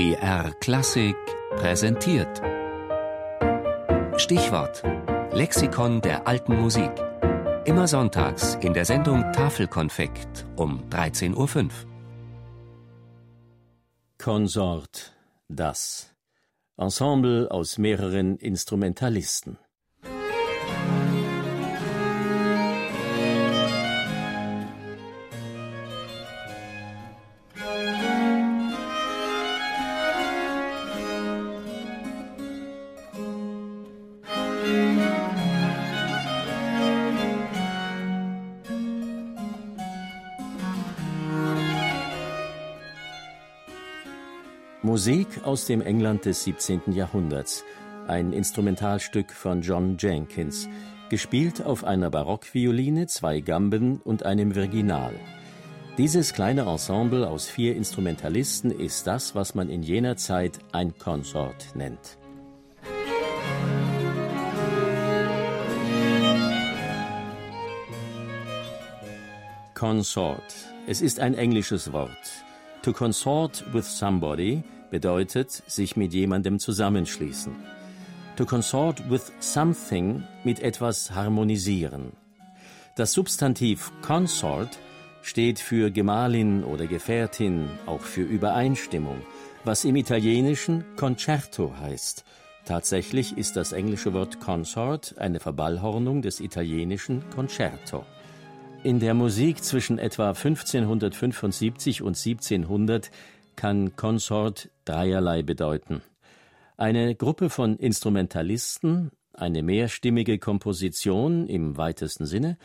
BR Klassik präsentiert. Stichwort: Lexikon der alten Musik. Immer sonntags in der Sendung Tafelkonfekt um 13.05 Uhr. Consort, das. Ensemble aus mehreren Instrumentalisten. Musik aus dem England des 17. Jahrhunderts, ein Instrumentalstück von John Jenkins, gespielt auf einer Barockvioline, zwei Gamben und einem Virginal. Dieses kleine Ensemble aus vier Instrumentalisten ist das, was man in jener Zeit ein Consort nennt. Consort. Es ist ein englisches Wort. To consort with somebody bedeutet sich mit jemandem zusammenschließen. To consort with something mit etwas harmonisieren. Das Substantiv consort steht für Gemahlin oder Gefährtin, auch für Übereinstimmung, was im Italienischen concerto heißt. Tatsächlich ist das englische Wort consort eine Verballhornung des italienischen concerto. In der Musik zwischen etwa 1575 und 1700 kann Consort dreierlei bedeuten. Eine Gruppe von Instrumentalisten, eine mehrstimmige Komposition im weitesten Sinne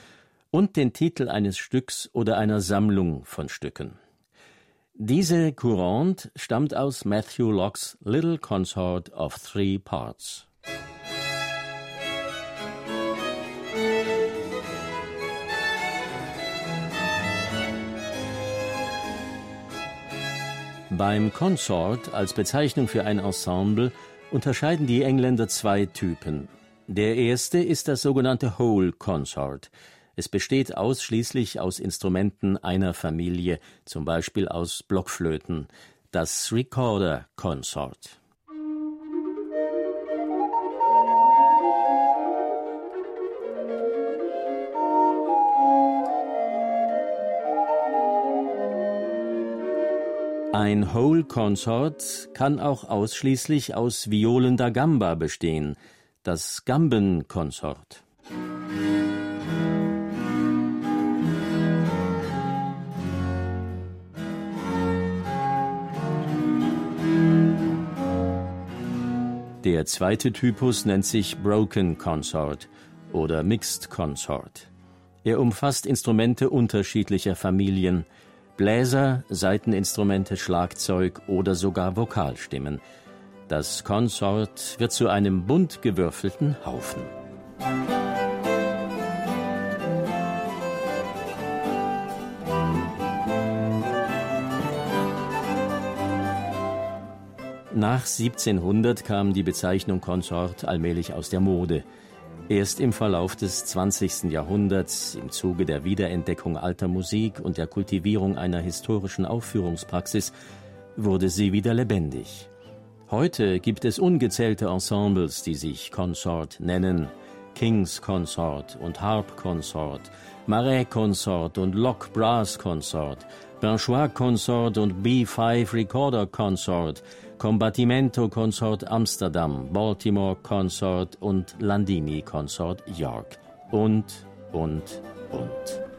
und den Titel eines Stücks oder einer Sammlung von Stücken. Diese Courante stammt aus Matthew Locke's Little Consort of Three Parts. Beim Consort als Bezeichnung für ein Ensemble unterscheiden die Engländer zwei Typen. Der erste ist das sogenannte Whole Consort. Es besteht ausschließlich aus Instrumenten einer Familie, zum Beispiel aus Blockflöten. Das Recorder Consort. Ein Whole Consort kann auch ausschließlich aus Violen da Gamba bestehen, das Gambenkonsort. Der zweite Typus nennt sich Broken Consort oder Mixed Consort. Er umfasst Instrumente unterschiedlicher Familien, Bläser, Saiteninstrumente, Schlagzeug oder sogar Vokalstimmen. Das Konsort wird zu einem bunt gewürfelten Haufen. Nach 1700 kam die Bezeichnung Konsort allmählich aus der Mode. Erst im Verlauf des 20. Jahrhunderts, im Zuge der Wiederentdeckung alter Musik und der Kultivierung einer historischen Aufführungspraxis, wurde sie wieder lebendig. Heute gibt es ungezählte Ensembles, die sich Consort nennen. King's Consort und Harp Consort, Marais Consort und Lock Brass Consort, Benchois Consort und B5 Recorder Consort, Combattimento Consort Amsterdam, Baltimore Consort und Landini Consort York und, und, und.